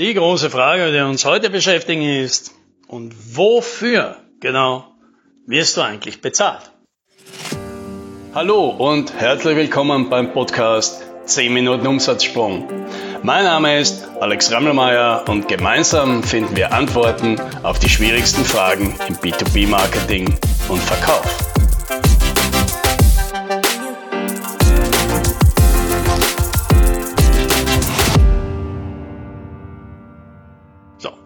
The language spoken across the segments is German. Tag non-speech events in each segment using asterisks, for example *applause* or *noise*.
Die große Frage, die uns heute beschäftigen, ist, und wofür genau wirst du eigentlich bezahlt? Hallo und herzlich willkommen beim Podcast 10 Minuten Umsatzsprung. Mein Name ist Alex Rammelmeier und gemeinsam finden wir Antworten auf die schwierigsten Fragen im B2B-Marketing und Verkauf.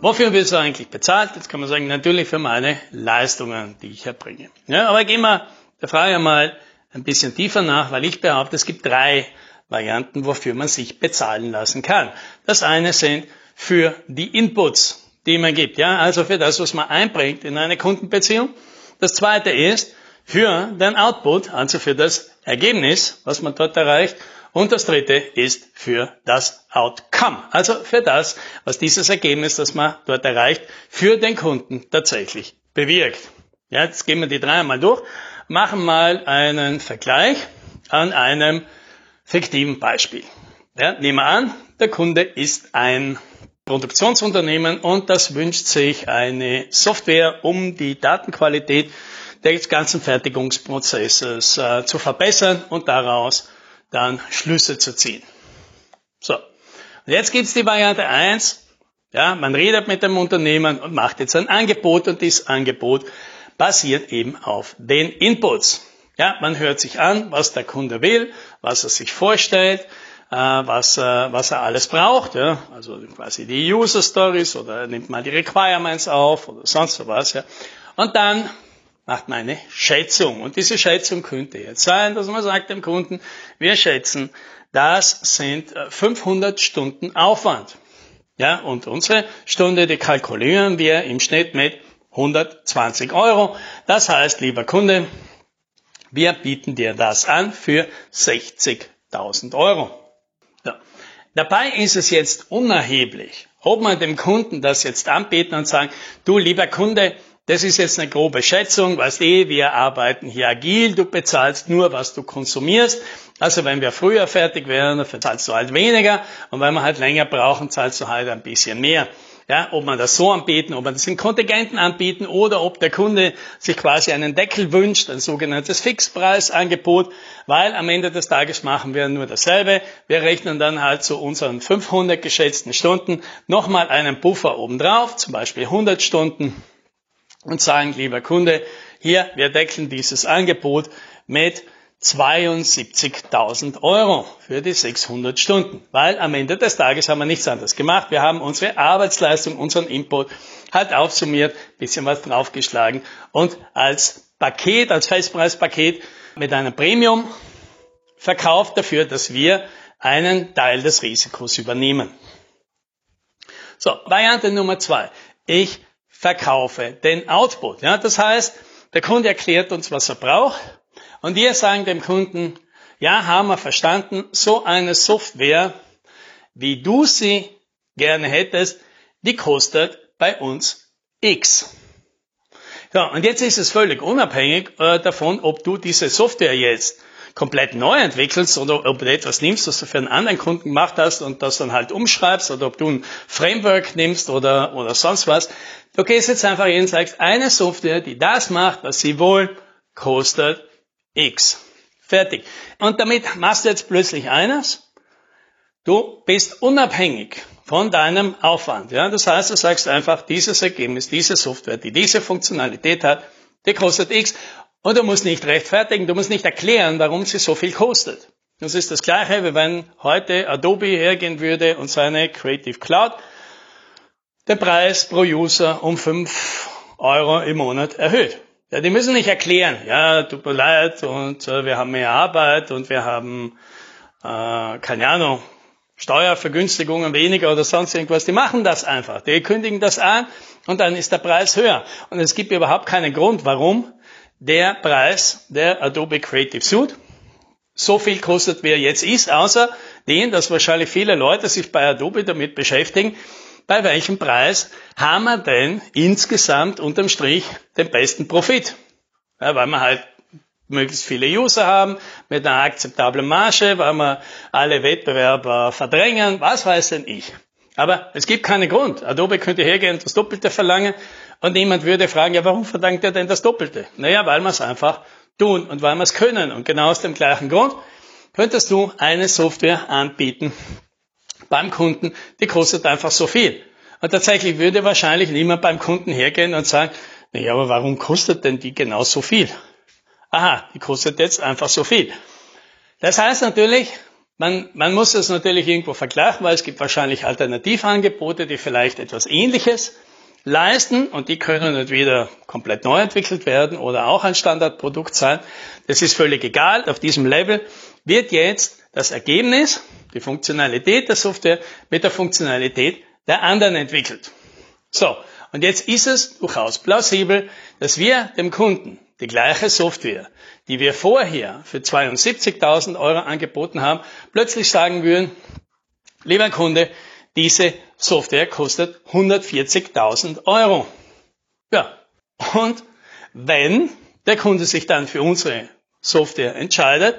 Wofür wirst du eigentlich bezahlt? Jetzt kann man sagen, natürlich für meine Leistungen, die ich erbringe. Ja, aber gehen wir der Frage mal ein bisschen tiefer nach, weil ich behaupte, es gibt drei Varianten, wofür man sich bezahlen lassen kann. Das eine sind für die Inputs, die man gibt, ja, also für das, was man einbringt in eine Kundenbeziehung. Das zweite ist für den Output, also für das Ergebnis, was man dort erreicht. Und das dritte ist für das Outcome, also für das, was dieses Ergebnis, das man dort erreicht, für den Kunden tatsächlich bewirkt. Ja, jetzt gehen wir die drei einmal durch, machen mal einen Vergleich an einem fiktiven Beispiel. Ja, nehmen wir an, der Kunde ist ein Produktionsunternehmen und das wünscht sich eine Software, um die Datenqualität des ganzen Fertigungsprozesses äh, zu verbessern und daraus dann Schlüsse zu ziehen. So. Und jetzt gibt's die Variante 1. Ja, man redet mit dem Unternehmen und macht jetzt ein Angebot und dieses Angebot basiert eben auf den Inputs. Ja, man hört sich an, was der Kunde will, was er sich vorstellt, äh, was, äh, was er alles braucht. Ja, also quasi die User Stories oder nimmt mal die Requirements auf oder sonst was. Ja. Und dann macht man eine Schätzung. Und diese Schätzung könnte jetzt sein, dass man sagt dem Kunden, wir schätzen, das sind 500 äh, Stunden Aufwand. Ja, und unsere Stunde, die kalkulieren wir im Schnitt mit 120 Euro. Das heißt, lieber Kunde, wir bieten dir das an für 60.000 Euro. Ja. Dabei ist es jetzt unerheblich, ob man dem Kunden das jetzt anbieten und sagen, du lieber Kunde, das ist jetzt eine grobe Schätzung, weißt eh, wir arbeiten hier agil, du bezahlst nur, was du konsumierst. Also wenn wir früher fertig wären, dann zahlst du halt weniger und wenn wir halt länger brauchen, zahlst du halt ein bisschen mehr. Ja, ob man das so anbieten, ob man das in Kontingenten anbieten oder ob der Kunde sich quasi einen Deckel wünscht, ein sogenanntes Fixpreisangebot, weil am Ende des Tages machen wir nur dasselbe. Wir rechnen dann halt zu unseren 500 geschätzten Stunden nochmal einen Puffer obendrauf, zum Beispiel 100 Stunden und sagen, lieber Kunde, hier, wir deckeln dieses Angebot mit 72.000 Euro für die 600 Stunden, weil am Ende des Tages haben wir nichts anderes gemacht. Wir haben unsere Arbeitsleistung, unseren Input halt aufsummiert, bisschen was draufgeschlagen und als Paket, als Festpreispaket mit einem Premium verkauft dafür, dass wir einen Teil des Risikos übernehmen. So, Variante Nummer zwei. Ich verkaufe den Output. Ja, das heißt, der Kunde erklärt uns, was er braucht und wir sagen dem Kunden, ja, haben wir verstanden, so eine Software, wie du sie gerne hättest, die kostet bei uns X. Ja, und jetzt ist es völlig unabhängig äh, davon, ob du diese Software jetzt komplett neu entwickelst oder ob du etwas nimmst, was du für einen anderen Kunden gemacht hast und das dann halt umschreibst oder ob du ein Framework nimmst oder, oder sonst was. Du gehst jetzt einfach hin und sagst, eine Software, die das macht, was sie wohl, kostet X. Fertig. Und damit machst du jetzt plötzlich eines. Du bist unabhängig von deinem Aufwand. Ja? Das heißt, du sagst einfach, dieses Ergebnis, diese Software, die diese Funktionalität hat, die kostet X. Und du musst nicht rechtfertigen, du musst nicht erklären, warum sie so viel kostet. Das ist das Gleiche, wie wenn heute Adobe hergehen würde und seine Creative Cloud den Preis pro User um 5 Euro im Monat erhöht. Ja, die müssen nicht erklären, ja, tut mir leid und äh, wir haben mehr Arbeit und wir haben, äh, keine Ahnung, Steuervergünstigungen weniger oder sonst irgendwas. Die machen das einfach. Die kündigen das an und dann ist der Preis höher. Und es gibt überhaupt keinen Grund, warum der Preis der Adobe Creative Suite so viel kostet, wie er jetzt ist, außer den, dass wahrscheinlich viele Leute sich bei Adobe damit beschäftigen, bei welchem Preis haben wir denn insgesamt unterm Strich den besten Profit? Ja, weil wir halt möglichst viele User haben mit einer akzeptablen Marge, weil wir alle Wettbewerber verdrängen, was weiß denn ich. Aber es gibt keinen Grund. Adobe könnte hergehen und das Doppelte verlangen und niemand würde fragen, ja, warum verlangt er denn das Doppelte? Naja, weil wir es einfach tun und weil wir es können. Und genau aus dem gleichen Grund könntest du eine Software anbieten beim Kunden, die kostet einfach so viel. Und tatsächlich würde wahrscheinlich niemand beim Kunden hergehen und sagen, naja, aber warum kostet denn die genau so viel? Aha, die kostet jetzt einfach so viel. Das heißt natürlich, man, man muss es natürlich irgendwo vergleichen, weil es gibt wahrscheinlich Alternativangebote, die vielleicht etwas Ähnliches leisten und die können nicht wieder komplett neu entwickelt werden oder auch ein Standardprodukt sein. Das ist völlig egal. Auf diesem Level wird jetzt das Ergebnis, die Funktionalität der Software mit der Funktionalität der anderen entwickelt. So, und jetzt ist es durchaus plausibel, dass wir dem Kunden die gleiche Software, die wir vorher für 72.000 Euro angeboten haben, plötzlich sagen würden, lieber Kunde, diese Software kostet 140.000 Euro. Ja, und wenn der Kunde sich dann für unsere Software entscheidet,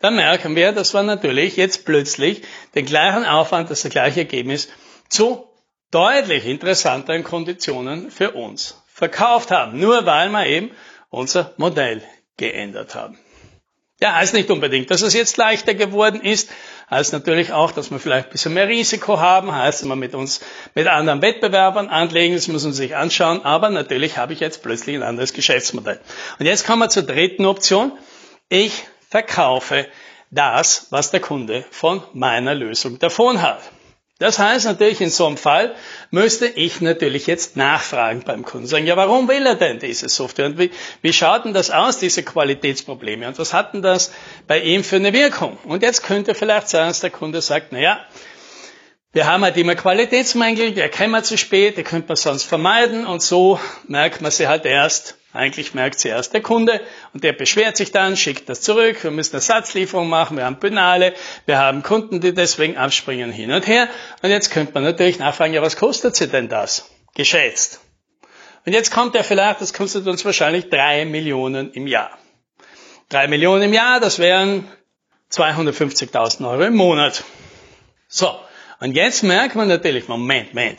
dann merken wir, dass wir natürlich jetzt plötzlich den gleichen Aufwand, das gleiche Ergebnis zu deutlich interessanteren Konditionen für uns verkauft haben, nur weil wir eben unser Modell geändert haben. Ja, heißt nicht unbedingt, dass es jetzt leichter geworden ist, heißt natürlich auch, dass wir vielleicht ein bisschen mehr Risiko haben, heißt, dass wir mit uns, mit anderen Wettbewerbern anlegen, das muss man sich anschauen, aber natürlich habe ich jetzt plötzlich ein anderes Geschäftsmodell. Und jetzt kommen wir zur dritten Option. Ich verkaufe das, was der Kunde von meiner Lösung davon hat. Das heißt natürlich, in so einem Fall müsste ich natürlich jetzt nachfragen beim Kunden. Sagen, ja, warum will er denn diese Software? Und wie, wie schaut denn das aus, diese Qualitätsprobleme? Und was hat denn das bei ihm für eine Wirkung? Und jetzt könnte vielleicht sein, dass der Kunde sagt, na ja, wir haben halt immer Qualitätsmängel, der kommen zu spät, die könnte man sonst vermeiden und so merkt man sie halt erst, eigentlich merkt sie erst der Kunde und der beschwert sich dann, schickt das zurück, wir müssen Ersatzlieferung machen, wir haben Penale, wir haben Kunden, die deswegen abspringen hin und her. Und jetzt könnte man natürlich nachfragen, ja, was kostet sie denn das? Geschätzt. Und jetzt kommt er vielleicht, das kostet uns wahrscheinlich drei Millionen im Jahr. Drei Millionen im Jahr, das wären 250.000 Euro im Monat. So. Und jetzt merkt man natürlich, Moment, Moment.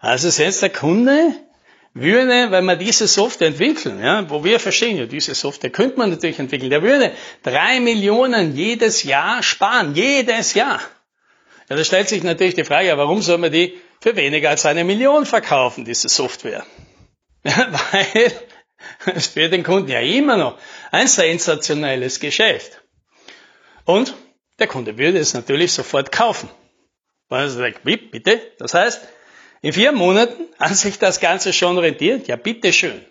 Also jetzt der Kunde würde, wenn wir diese Software entwickeln, ja, wo wir verstehen, ja, diese Software könnte man natürlich entwickeln, der würde drei Millionen jedes Jahr sparen, jedes Jahr. Ja, da stellt sich natürlich die Frage, warum soll man die für weniger als eine Million verkaufen, diese Software? *laughs* Ja, weil es für den Kunden ja immer noch ein sensationelles Geschäft. Und der Kunde würde es natürlich sofort kaufen. Weil er sagt, wie, bitte? Das heißt, in vier Monaten hat sich das Ganze schon rentiert? Ja, bitteschön.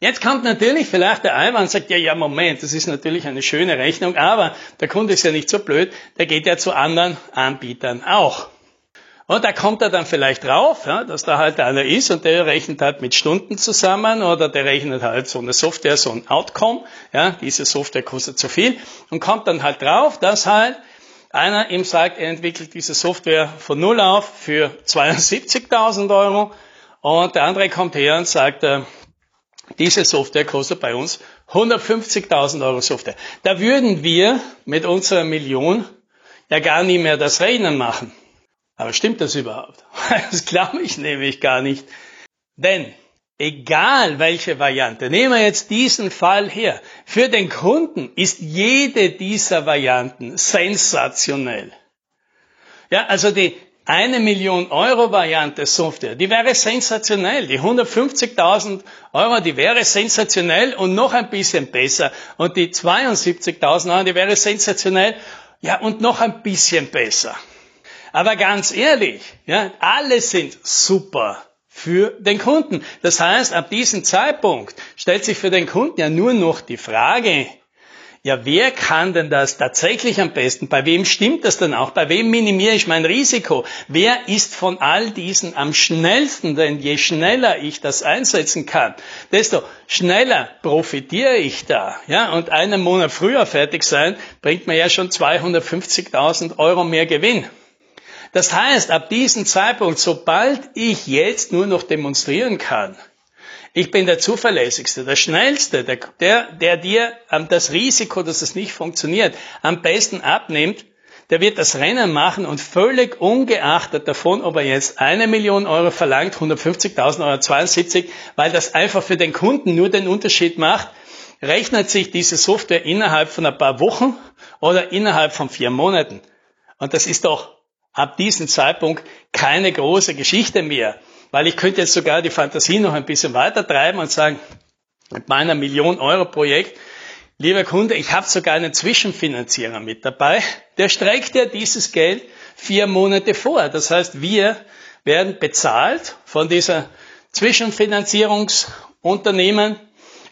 Jetzt kommt natürlich vielleicht der Einwand und sagt, ja, ja, Moment, das ist natürlich eine schöne Rechnung, aber der Kunde ist ja nicht so blöd, der geht ja zu anderen Anbietern auch. Und da kommt er dann vielleicht drauf, ja, dass da halt einer ist und der rechnet halt mit Stunden zusammen oder der rechnet halt so eine Software, so ein Outcome, ja, diese Software kostet zu viel und kommt dann halt drauf, dass halt einer ihm sagt, er entwickelt diese Software von Null auf für 72.000 Euro und der andere kommt her und sagt, äh, diese Software kostet bei uns 150.000 Euro Software. Da würden wir mit unserer Million ja gar nie mehr das Rechnen machen. Aber stimmt das überhaupt? *laughs* Das glaube ich nämlich gar nicht. Denn Egal welche Variante. Nehmen wir jetzt diesen Fall her. Für den Kunden ist jede dieser Varianten sensationell. Ja, also die eine Million Euro Variante Software, die wäre sensationell. Die 150.000 Euro, die wäre sensationell und noch ein bisschen besser. Und die 72.000 Euro, die wäre sensationell. Ja, und noch ein bisschen besser. Aber ganz ehrlich, ja, alle sind super für den Kunden. Das heißt, ab diesem Zeitpunkt stellt sich für den Kunden ja nur noch die Frage, ja, wer kann denn das tatsächlich am besten? Bei wem stimmt das denn auch? Bei wem minimiere ich mein Risiko? Wer ist von all diesen am schnellsten? Denn je schneller ich das einsetzen kann, desto schneller profitiere ich da. Ja, und einen Monat früher fertig sein, bringt mir ja schon 250.000 Euro mehr Gewinn. Das heißt, ab diesem Zeitpunkt, sobald ich jetzt nur noch demonstrieren kann, ich bin der zuverlässigste, der schnellste, der, der, der dir das Risiko, dass es nicht funktioniert, am besten abnimmt, der wird das Rennen machen und völlig ungeachtet davon, ob er jetzt eine Million Euro verlangt, 150.000 Euro 72, weil das einfach für den Kunden nur den Unterschied macht, rechnet sich diese Software innerhalb von ein paar Wochen oder innerhalb von vier Monaten. Und das ist doch ab diesem Zeitpunkt keine große Geschichte mehr, weil ich könnte jetzt sogar die Fantasie noch ein bisschen weiter treiben und sagen, mit meiner Million Euro Projekt, lieber Kunde, ich habe sogar einen Zwischenfinanzierer mit dabei, der streckt ja dieses Geld vier Monate vor. Das heißt, wir werden bezahlt von dieser Zwischenfinanzierungsunternehmen,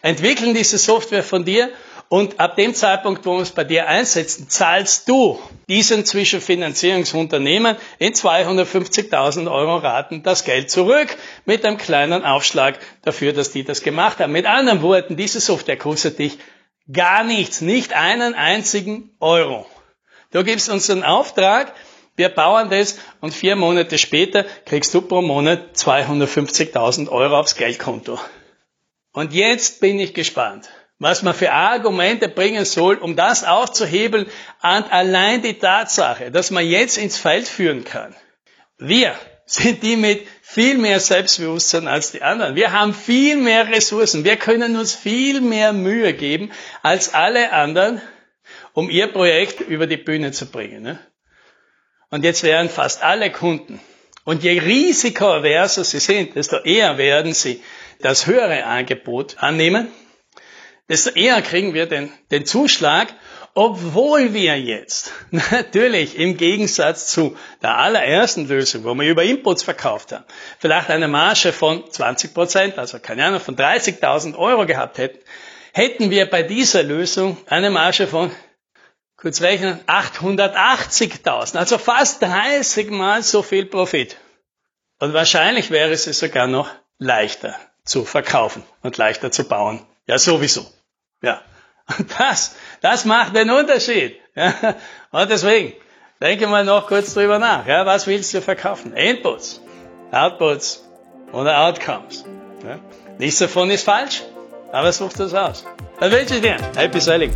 entwickeln diese Software von dir und ab dem Zeitpunkt, wo wir es bei dir einsetzen, zahlst du diesen Zwischenfinanzierungsunternehmen in 250.000 Euro Raten das Geld zurück mit einem kleinen Aufschlag dafür, dass die das gemacht haben. Mit anderen Worten, diese Software kostet dich gar nichts, nicht einen einzigen Euro. Du gibst uns einen Auftrag, wir bauen das und vier Monate später kriegst du pro Monat 250.000 Euro aufs Geldkonto. Und jetzt bin ich gespannt was man für Argumente bringen soll, um das aufzuhebeln, und allein die Tatsache, dass man jetzt ins Feld führen kann. Wir sind die mit viel mehr Selbstbewusstsein als die anderen. Wir haben viel mehr Ressourcen. Wir können uns viel mehr Mühe geben als alle anderen, um ihr Projekt über die Bühne zu bringen. Ne? Und jetzt wären fast alle Kunden. Und je risikoaverser sie sind, desto eher werden sie das höhere Angebot annehmen desto eher kriegen wir den, den Zuschlag, obwohl wir jetzt *laughs* natürlich im Gegensatz zu der allerersten Lösung, wo wir über Inputs verkauft haben, vielleicht eine Marge von 20 Prozent, also keine Ahnung, von 30.000 Euro gehabt hätten, hätten wir bei dieser Lösung eine Marge von, kurz rechnen, 880.000, also fast 30 mal so viel Profit. Und wahrscheinlich wäre es sogar noch leichter zu verkaufen und leichter zu bauen. Ja, sowieso. Ja. Und *laughs* das, das macht den Unterschied. Ja. Und deswegen, denke mal noch kurz drüber nach. Ja. Was willst du verkaufen? Inputs, Outputs oder Outcomes. Ja. Nichts davon ist falsch, aber such das aus. Dann wünsche ich dir Happy Selling.